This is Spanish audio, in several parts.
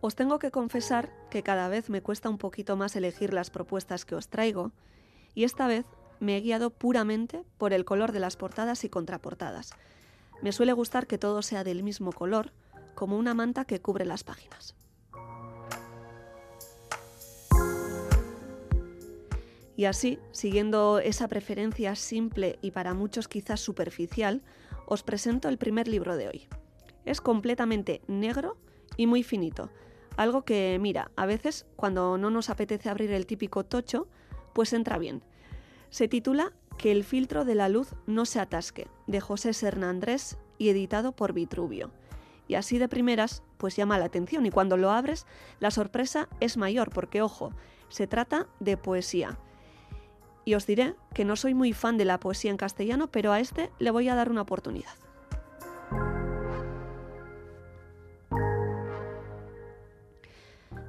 Os tengo que confesar que cada vez me cuesta un poquito más elegir las propuestas que os traigo, y esta vez me he guiado puramente por el color de las portadas y contraportadas. Me suele gustar que todo sea del mismo color, como una manta que cubre las páginas. Y así, siguiendo esa preferencia simple y para muchos quizás superficial, os presento el primer libro de hoy. Es completamente negro y muy finito, algo que, mira, a veces cuando no nos apetece abrir el típico tocho, pues entra bien. Se titula Que el filtro de la luz no se atasque, de José Sernández y editado por Vitruvio. Y así de primeras, pues llama la atención y cuando lo abres, la sorpresa es mayor porque, ojo, se trata de poesía. Y os diré que no soy muy fan de la poesía en castellano, pero a este le voy a dar una oportunidad.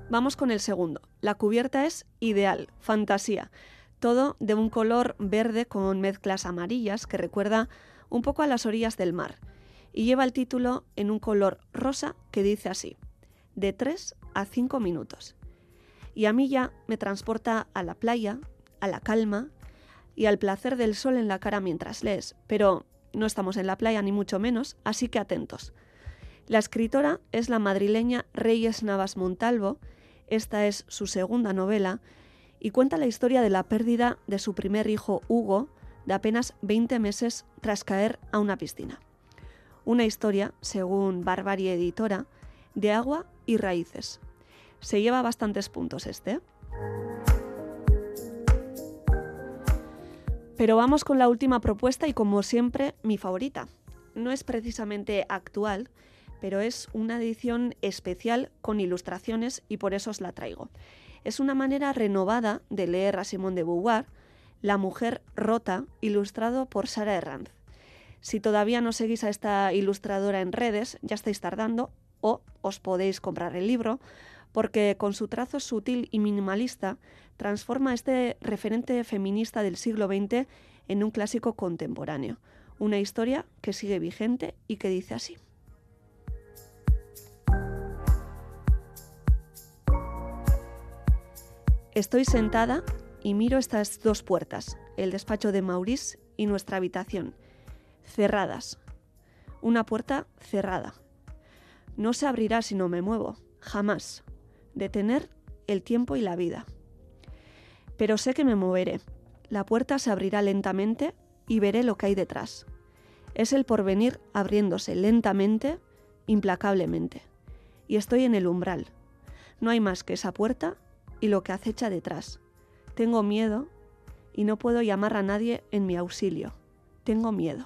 Vamos con el segundo. La cubierta es ideal, fantasía. Todo de un color verde con mezclas amarillas que recuerda un poco a las orillas del mar. Y lleva el título en un color rosa que dice así, de 3 a 5 minutos. Y a mí ya me transporta a la playa, a la calma y al placer del sol en la cara mientras lees. Pero no estamos en la playa ni mucho menos, así que atentos. La escritora es la madrileña Reyes Navas Montalvo, esta es su segunda novela y cuenta la historia de la pérdida de su primer hijo Hugo de apenas 20 meses tras caer a una piscina. Una historia, según Barbarie Editora, de agua y raíces. Se lleva bastantes puntos este. Pero vamos con la última propuesta y como siempre mi favorita. No es precisamente actual, pero es una edición especial con ilustraciones y por eso os la traigo. Es una manera renovada de leer a Simone de Beauvoir, La mujer rota, ilustrado por Sara Herranz. Si todavía no seguís a esta ilustradora en redes, ya estáis tardando o os podéis comprar el libro, porque con su trazo sutil y minimalista transforma este referente feminista del siglo XX en un clásico contemporáneo, una historia que sigue vigente y que dice así. Estoy sentada y miro estas dos puertas, el despacho de Maurice y nuestra habitación, cerradas. Una puerta cerrada. No se abrirá si no me muevo, jamás. Detener el tiempo y la vida. Pero sé que me moveré. La puerta se abrirá lentamente y veré lo que hay detrás. Es el porvenir abriéndose lentamente, implacablemente. Y estoy en el umbral. No hay más que esa puerta y lo que acecha detrás. Tengo miedo y no puedo llamar a nadie en mi auxilio. Tengo miedo.